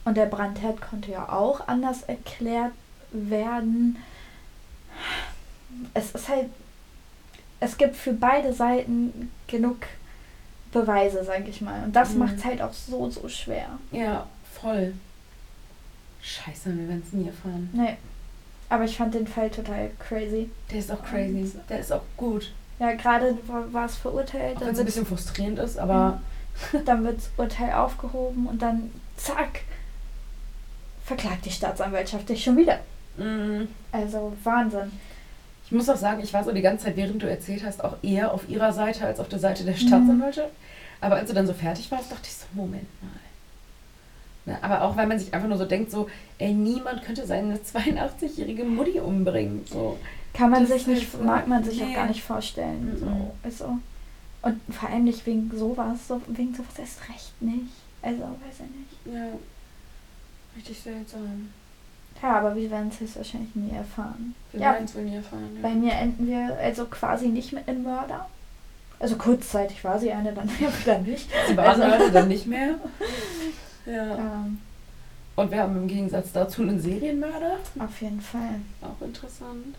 Und der Brandherd konnte ja auch anders erklärt werden. Es ist halt, es gibt für beide Seiten genug Beweise, sag ich mal. Und das Mhm. macht es halt auch so, so schwer. Ja, voll. Scheiße, wir werden es nie erfahren. Nee. Aber ich fand den Fall total crazy. Der ist auch crazy. Der ist auch gut. Ja, gerade war, es verurteilt, wenn es ein bisschen frustrierend ist, aber dann wird das Urteil aufgehoben und dann zack, verklagt die Staatsanwaltschaft dich schon wieder. mm, Also Wahnsinn. ich muss auch sagen, ich war so die ganze Zeit, während du erzählt hast, auch eher auf ihrer Seite als auf der Seite der Mhm. Staatsanwaltschaft. Aber als du dann so fertig warst, dachte ich so, Moment mal. Ne, aber auch weil man sich einfach nur so denkt, so, ey, niemand könnte seine 82-jährige Mutti umbringen. So. Kann man Das sich nicht, so- mag man sich nee. auch gar nicht vorstellen. Mhm. So. Und vor allem nicht wegen sowas, so, wegen sowas erst recht nicht. Also, weiß ich nicht. Ja. Richtig seltsam. Ja, aber wir werden es jetzt wahrscheinlich nie erfahren. Wir Ja. werden es wohl nie erfahren. Ja. Bei mir enden wir also quasi nicht mit einem Mörder. Also kurzzeitig war sie eine, dann wieder nicht. Sie waren Also- also dann nicht mehr. Ja. Ähm, Und wir haben im Gegensatz dazu einen Serienmörder. auf jeden Fall. Auch interessant.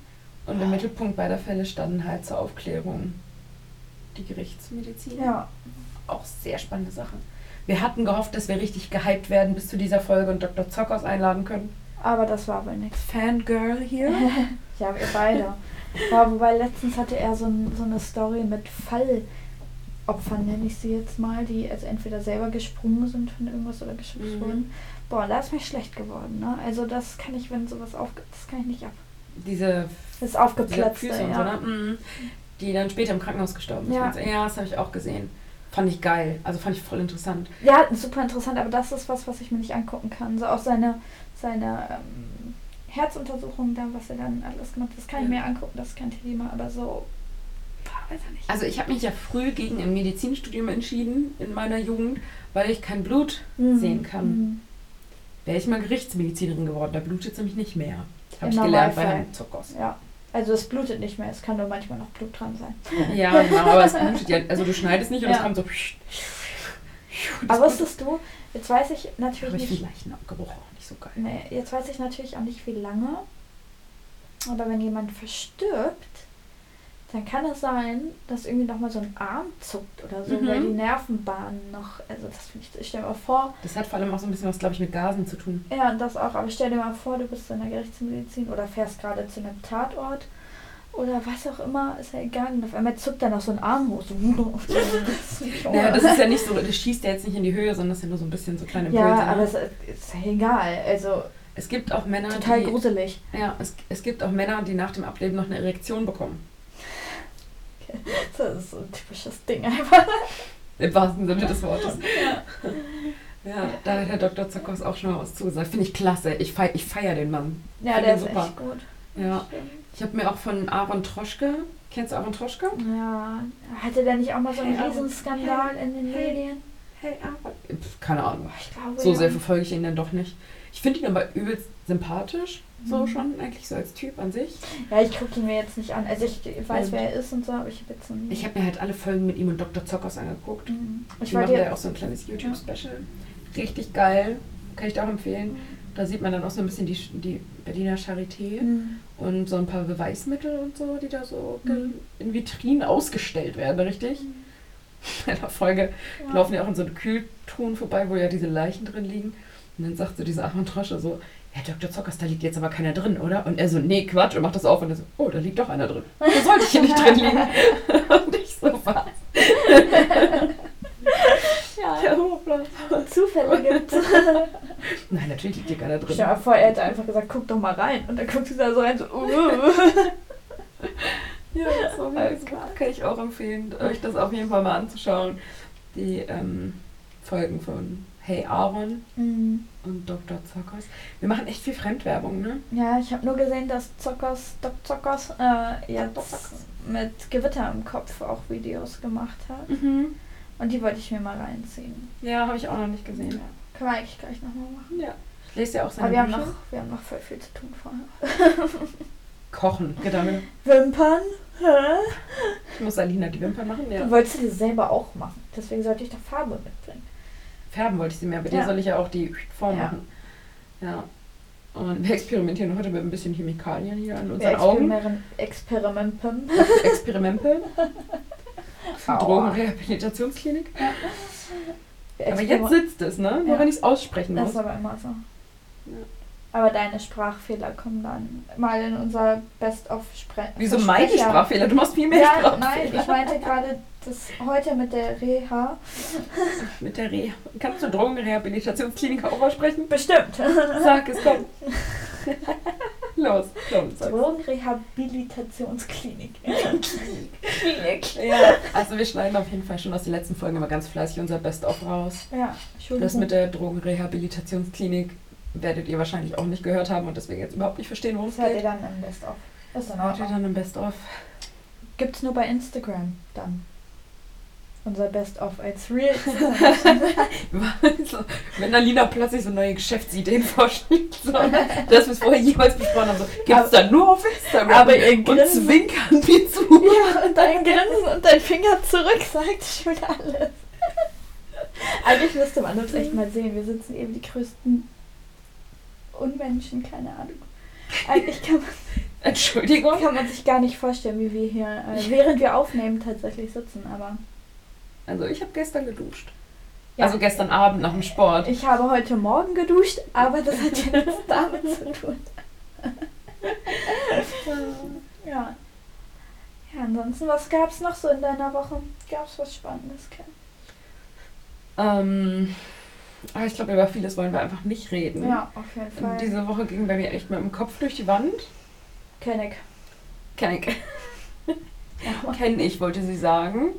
Und im Mittelpunkt beider Fälle standen halt zur Aufklärung die Gerichtsmedizin. Ja. Auch sehr spannende Sache. Wir hatten gehofft, dass wir richtig gehypt werden bis zu dieser Folge und Dr. Zockers einladen können. Aber das war wohl nichts. Fangirl hier. Ja, wir beide. Boah, wobei letztens hatte er so, ein, so eine Story mit Fallopfern, nenne ich sie jetzt mal, die also entweder selber gesprungen sind von irgendwas oder geschubst Mhm. wurden. Boah, da ist mir schlecht geworden, ne? Also das kann ich, wenn sowas auf, das kann ich nicht ab. Diese, Das ist diese aufgeplatzt, Füße und ja. so, ne? Mhm. Die dann später im Krankenhaus gestorben Ja. sind. Ja, das habe ich auch gesehen. Fand ich geil. Also fand ich voll interessant. Ja, super interessant, aber das ist was, was ich mir nicht angucken kann. So auch seine, seine ähm, Herzuntersuchung da, was er dann alles gemacht hat, das kann ich Ja. mir angucken, das ist kein Thema, aber so, weiß ich nicht. Also ich habe mich ja früh gegen ein Medizinstudium entschieden in meiner Jugend, weil ich kein Blut Mhm. sehen kann. Mhm. Wäre ich mal Gerichtsmedizinerin geworden, da blutet es nämlich nicht mehr. Habe ich gelernt bei. Herrn Zuckers. Ja. Also es blutet nicht mehr, es kann nur manchmal noch Blut dran sein. Ja, genau, aber es blutet ja. Also du schneidest nicht und es Ja. kommt so. Das Aber wusstest du, jetzt weiß ich natürlich Aber ich nicht. Leichenabgeruch auch nicht so geil. Nee, jetzt weiß ich natürlich auch nicht, wie lange. Aber wenn jemand verstirbt, dann kann es sein, dass irgendwie nochmal so ein Arm zuckt oder so, Mhm. weil die Nervenbahnen noch. Also das finde ich, ich stell dir mal vor, Das hat vor allem auch so ein bisschen was, glaube ich, mit Gasen zu tun. ja, und das auch, aber stell dir mal vor, du bist in der Gerichtsmedizin oder fährst gerade zu einem Tatort oder was auch immer, ist ja egal. Und auf einmal zuckt dann noch so ein Arm hoch. So, Naja, das ist ja nicht so, das schießt ja jetzt nicht in die Höhe, sondern das sind nur so ein bisschen so kleine Impulse. ja, ne? aber es ist ja egal. Also es gibt auch Männer, total die, gruselig. ja, es, es gibt auch Männer, die nach dem Ableben noch eine Erektion bekommen. Das ist so ein typisches Ding einfach. Im wahrsten Sinne des Wortes. Ja, da hat Herr Dr. Zockers auch schon mal was zugesagt. Finde ich klasse. Ich, fei ich feiere den Mann. Ja, Find der ist super. echt gut. Ja. Ich habe mir auch von Aaron Troschke, kennst du Aaron Troschke? Ja, hatte der nicht auch mal so einen Hey, Riesenskandal in den hey. Medien? Hey, Aaron. Keine Ahnung. Ich glaube, So ja. sehr verfolge ich ihn dann doch nicht. Ich finde ihn aber übelst sympathisch, so Mhm. schon, eigentlich so als Typ an sich. Ja, ich gucke ihn mir jetzt nicht an. Also ich weiß, Und- wer er ist und so, aber ich habe jetzt nie. Ich habe mir halt alle Folgen mit ihm und Dr. Zockers angeguckt. Mhm. Ich machen ja auch so ein kleines YouTube-Special. Richtig geil. Kann ich dir auch empfehlen. Da sieht man dann auch so ein bisschen die, die Berliner Charité Mhm. und so ein paar Beweismittel und so, die da so Mhm. in Vitrinen ausgestellt werden, richtig? In der Folge Ja. laufen ja auch in so einem Kühlton vorbei, wo ja diese Leichen drin liegen. Und dann sagt so Aaron Trosche so, Herr Dr. Zockers, da liegt jetzt aber keiner drin, oder? Und er so, nee, Quatsch, und macht das auf und er so, oh, da liegt doch einer drin. Da sollte ich hier nicht drin liegen. und ich so, was? Ja, Ja. Zufälle gibt Nein, natürlich liegt hier keiner drin. Mal vor, er hätte einfach gesagt, guck doch mal rein. Und dann guckt sie da so rein, so, uh. Ja, klar. gut. kann ich auch empfehlen, euch das auf jeden Fall mal anzuschauen. Die ähm, Folgen von Hey Aaron Mhm. und Dr. Zockers. Wir machen echt viel Fremdwerbung, ne? Ja, ich habe nur gesehen, dass Zockers, Doc Zockers äh, jetzt Zockers. mit Gewitter im Kopf auch Videos gemacht hat. Mhm. Und die wollte ich mir mal reinziehen. Ja, habe ich auch noch nicht Ja. gesehen. Können wir eigentlich gleich nochmal machen. Ja. Ich lese ja auch seine Aber wir haben, noch, wir haben noch voll viel zu tun vorher. Kochen, Gedanke. Wimpern? Hä? Ich muss Alina die Wimpern machen, ja. Du wolltest das selber auch machen. Deswegen sollte ich doch Farbe mitbringen. Färben wollte ich sie mehr. Bei dir Ja. soll ich ja auch die Form Ja. machen. Ja. Und wir experimentieren heute mit ein bisschen Chemikalien hier an unseren Augen. experimenten. Experimente. Aua. Drogenrehabilitationsklinik. Wir Aber jetzt sitzt es, ne? Nur Ja. wenn ich es aussprechen Das muss. ist aber immer so. Ja. Aber deine Sprachfehler kommen dann mal in unser Best-of Spre Wieso meine. Sprachfehler? Du machst viel mehr Ja, Sprachfehler. nein, ich meinte gerade, dass heute mit der Reha. Mit der Reha. Kannst du Drogenrehabilitationsklinik auch aussprechen? Bestimmt. Sag es, komm. Los, komm, sag's. Drogenrehabilitationsklinik. Klinik. Ja, also wir schneiden auf jeden Fall schon aus den letzten Folgen immer ganz fleißig unser Best-of raus. Ja, Entschuldigung. Das mit der Drogenrehabilitationsklinik werdet ihr wahrscheinlich auch nicht gehört haben und deswegen jetzt überhaupt nicht verstehen, worum es Das hört ihr geht. dann im Best-of. Ist in Hört ihr dann im Best-of. Gibt's nur bei Instagram dann. Unser Best-of als Reels. so, wenn Alina plötzlich so neue Geschäftsideen vorschlägt, so, das wir vorher jemals besprochen haben, so, gibt es dann nur auf Instagram aber ihr und zwinkern mir zu. Ja, und dein Grinsen und dein Finger zurück sagt schon alles. Eigentlich müsste man uns echt mal sehen. Wir sitzen eben die größten Unmenschen, keine Ahnung. Eigentlich kann man, Entschuldigung. kann man sich gar nicht vorstellen, wie wir hier, äh, während wir aufnehmen, tatsächlich sitzen. Aber Also ich habe gestern geduscht. Ja. Also gestern Abend nach dem Sport. ich habe heute Morgen geduscht, aber das hat ja nichts damit zu tun. Ja. Ja, ansonsten, was gab es noch so in deiner Woche? Gab es was Spannendes, Ken? Ähm, aber ich glaube, über vieles wollen wir einfach nicht reden. Ja, auf jeden Fall. Und diese Woche ging bei mir echt mit dem Kopf durch die Wand. Kenn ich. Kenn ich. Ja. Kenn ich, wollte sie sagen.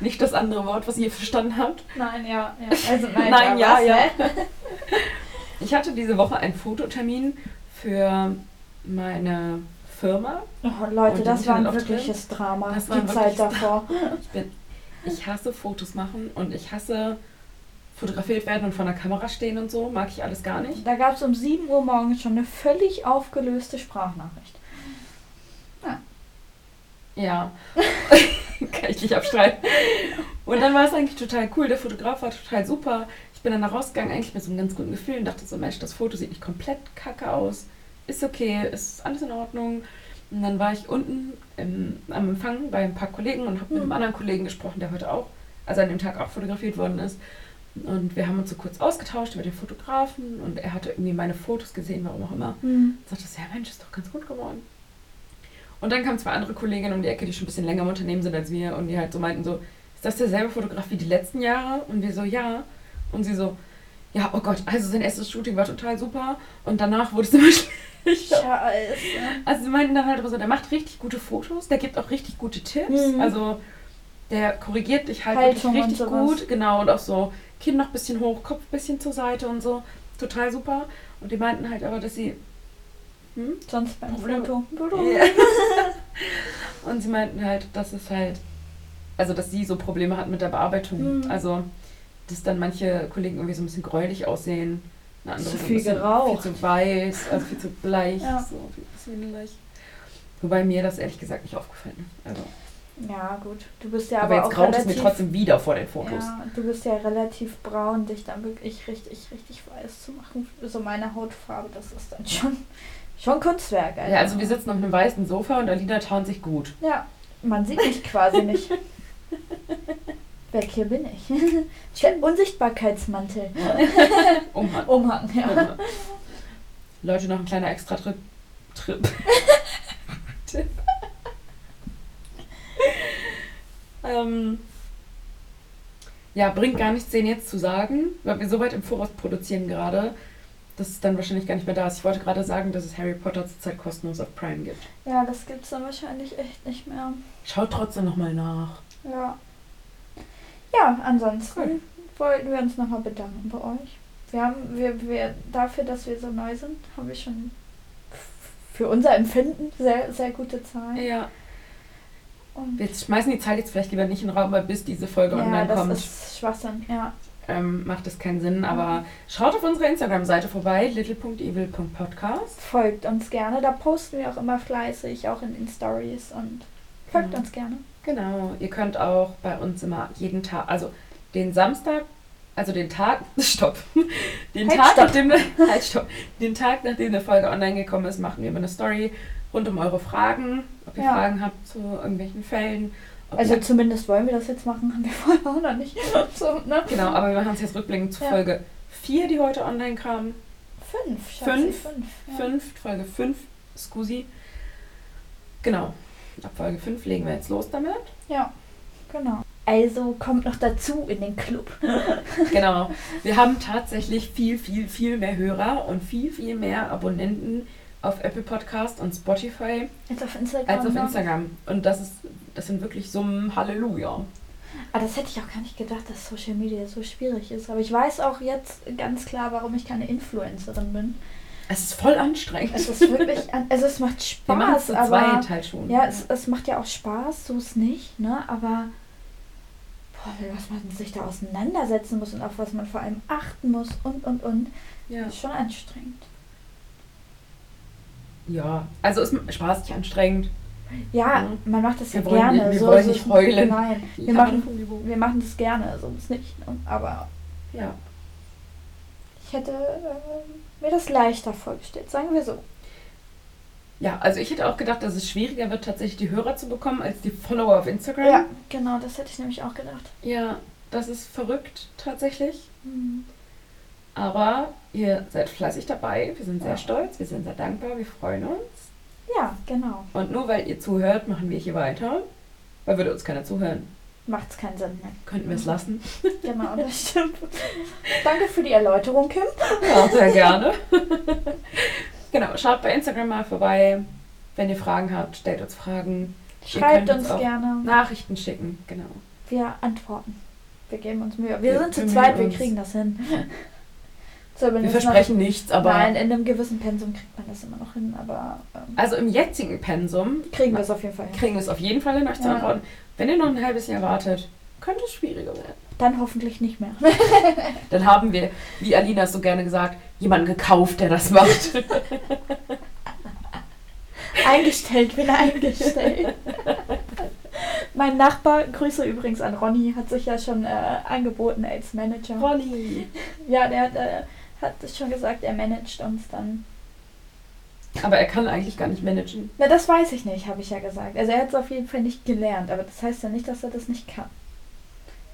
Nicht das andere Wort, was ihr verstanden habt. Nein, ja, ja. Also nein, Nein, ja, was, ja. ne? Ich hatte diese Woche einen Fototermin für meine Firma. Oh, Leute, das war ein wirkliches Drama. Das war die Zeit davor. Ich, bin, ich hasse Fotos machen und ich hasse fotografiert werden und vor der Kamera stehen und so. Mag ich alles gar nicht. Da gab es um 7 Uhr morgens schon eine völlig aufgelöste Sprachnachricht. Ja. Kann ich nicht abstreiten. Und dann war es eigentlich total cool. Der Fotograf war total super. Ich bin dann da rausgegangen, eigentlich mit so einem ganz guten Gefühl und dachte so, Mensch, das Foto sieht nicht komplett kacke aus. Ist okay, ist alles in Ordnung. Und dann war ich unten im, am Empfang bei ein paar Kollegen und habe mit einem Mhm. anderen Kollegen gesprochen, der heute auch, also an dem Tag auch fotografiert worden ist. Und wir haben uns so kurz ausgetauscht über den Fotografen und er hatte irgendwie meine Fotos gesehen, warum auch immer. Hm. Und sagte, so, ja Mensch, ist doch ganz gut geworden. Und dann kamen zwei andere Kolleginnen um die Ecke, die schon ein bisschen länger im Unternehmen sind als wir und die halt so meinten so, ist das derselbe Fotograf wie die letzten Jahre? Und wir so, ja. Und sie so, ja, oh Gott, also sein erstes Shooting war total super und danach wurde es immer schlechter. Scheiße. Also sie meinten dann halt so, der macht richtig gute Fotos, der gibt auch richtig gute Tipps. Mhm. Also der korrigiert dich halt Haltung wirklich richtig gut. Genau, und auch so Kinn noch ein bisschen hoch, Kopf ein bisschen zur Seite und so. Total super. Und die meinten halt aber, dass sie... Hm? Sonst beim Foto. Ja. Und sie meinten halt, dass es halt, also dass sie so Probleme hat mit der Bearbeitung. Mhm. Also, dass dann manche Kollegen irgendwie so ein bisschen gräulich aussehen. Eine andere Zu so viel geraucht. Viel zu weiß, also viel zu bleich, Ja. so viel zu wenig. Wobei mir das ehrlich gesagt nicht aufgefallen ist. Also, Ja, gut. Du bist ja aber, aber, jetzt auch graut es mir relativ... trotzdem wieder vor den Fotos. Ja, du bist ja relativ braun, dich dann wirklich richtig, richtig weiß zu machen. So meine Hautfarbe, das ist dann schon, schon Kunstwerk. Ja, also wir sitzen auf einem weißen Sofa und Alina tarnt sich gut. Ja, man sieht mich quasi nicht. Weg hier bin ich. Der Unsichtbarkeitsmantel. Um Mann. Umhang, ja. Leute, noch ein kleiner Extra-Trip. Trip. Tipp. ähm, ja, bringt gar nichts, den jetzt zu sagen, weil wir so weit im Voraus produzieren gerade, dass es dann wahrscheinlich gar nicht mehr da ist. Ich wollte gerade sagen, dass es Harry Potter zurzeit kostenlos auf Prime gibt. Ja, das gibt's dann wahrscheinlich echt nicht mehr. Schaut trotzdem nochmal nach. Ja. Ja, ansonsten Cool. wollten wir uns nochmal bedanken bei euch. Wir haben, wir, wir, dafür, dass wir so neu sind, haben wir schon für unser Empfinden sehr, sehr gute Zahlen. Ja, Und wir schmeißen die Zahl jetzt vielleicht lieber nicht in den Raum, weil bis diese Folge ja, online das kommt, ist Schwachsinn, ja. Ähm, macht das keinen Sinn. Aber schaut auf unserer Instagram-Seite vorbei, little.evil.podcast. Folgt uns gerne, da posten wir auch immer fleißig, auch in den Stories und folgt Mhm. uns gerne. Genau, ihr könnt auch bei uns immer jeden Tag, also den Samstag, also den Tag, stopp, den Halt, Tag, stopp. nachdem, halt, stopp, den Tag, nachdem eine Folge online gekommen ist, machen wir immer eine Story rund um eure Fragen, ob ihr Ja. Fragen habt zu irgendwelchen Fällen. Also ihr, zumindest wollen wir das jetzt machen, haben wir vorher auch noch nicht. So, ne? genau, aber wir machen es jetzt rückblickend zu Ja. Folge 4, die heute online kam. Fünf, Schatzi, Fünf? fünf. Ja. 5, Folge 5, Scusi. Genau, ab Folge 5 legen wir jetzt los damit. Ja, genau. Also kommt noch dazu in den Club. Genau. Wir haben tatsächlich viel, viel, viel mehr Hörer und viel, viel mehr Abonnenten auf Apple Podcast und Spotify Jetzt auf Instagram. als auf ne? Instagram. Und das ist, das sind wirklich Summen Halleluja. Ah, das hätte ich auch gar nicht gedacht, dass Social Media so schwierig ist. Aber ich weiß auch jetzt ganz klar, warum ich keine Influencerin bin. Es ist voll anstrengend. Es ist wirklich, also es macht Wir Spaß, zu aber halt schon. ja, es, es macht ja auch Spaß, so ist nicht, ne? Aber boah, was man sich da auseinandersetzen muss und auf was man vor allem achten muss und und und. Ja. Das ist schon anstrengend. Ja, also ist spaßig anstrengend. Ja, Ja. man macht das ja Wir wollen gerne. nicht- wir so wollen ist nicht heulen. Nein, wir Ja, machen, wir machen das gerne, so ist nicht. ne? Aber Ja. ich hätte äh, mir das leichter vorgestellt, sagen wir so. Ja, also ich hätte auch gedacht, dass es schwieriger wird, tatsächlich die Hörer zu bekommen, als die Follower auf Instagram. Ja, genau, das hätte ich nämlich auch gedacht. Ja, das ist verrückt tatsächlich. Mhm. Aber ihr seid fleißig dabei. Wir sind sehr Ja. stolz, wir sind sehr dankbar, wir freuen uns. Ja, genau. Und nur weil ihr zuhört, machen wir hier weiter. Weil würde uns keiner zuhören. Macht's keinen Sinn mehr. Könnten wir es lassen. Genau, das stimmt. Danke für die Erläuterung, Kim. Ja, sehr gerne. genau, schaut bei Instagram mal vorbei. Wenn ihr Fragen habt, stellt uns Fragen. Schreibt uns auch gerne. Nachrichten schicken, genau. Wir antworten. Wir geben uns Mühe. Wir Wir sind zu zweit, wir uns. kriegen das hin. So, Wir versprechen nichts, Noch, aber nein, in einem gewissen Pensum kriegt man das immer noch hin, aber ähm, also im jetzigen Pensum kriegen wir es auf jeden Fall hin. kriegen wir es auf jeden Fall hin, euch zu Ja. antworten. Wenn ihr noch ein halbes Jahr wartet, könnte es schwieriger werden. Dann hoffentlich nicht mehr. Dann haben wir, wie Alina es so gerne gesagt, jemanden gekauft, der das macht. eingestellt, bin eingestellt. mein Nachbar, Grüße übrigens an Ronny, hat sich ja schon äh, angeboten als Manager. Ronny. Ja, der hat, äh, hat es schon gesagt, er managt uns dann. Aber er kann eigentlich gar nicht managen. Na, das weiß ich nicht, habe ich ja gesagt. Also er hat es auf jeden Fall nicht gelernt, aber das heißt ja nicht, dass er das nicht kann.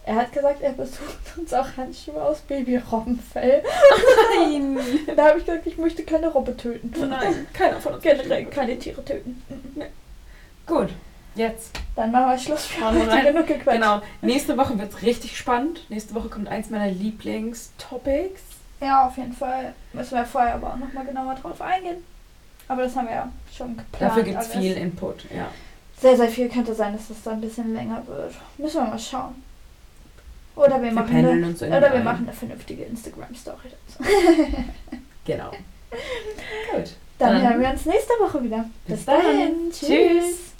Er hat gesagt, er besucht uns auch Handschuhe aus Babyrobbenfell. Nein. Da habe ich gesagt, ich möchte keine Robbe töten. Nein, keiner von uns. Generell keine Tiere töten. Gut, jetzt. Dann machen wir Schluss wir heute. Genug gequatscht. Genau. Nächste Woche wird es richtig spannend. Nächste Woche kommt eins meiner Lieblingstopics. Ja, auf jeden Fall. Müssen wir vorher aber auch nochmal genauer drauf eingehen. Aber das haben wir ja schon geplant. Dafür gibt es viel Input, ja. Sehr, sehr viel könnte sein, dass das da ein bisschen länger wird. Müssen wir mal schauen. Oder wir, Wir machen, eine, uns so oder wir ein. machen eine vernünftige Instagram-Story dazu. Genau. Gut. Dann, Dann hören wir uns nächste Woche wieder. Bis dahin. Tschüss.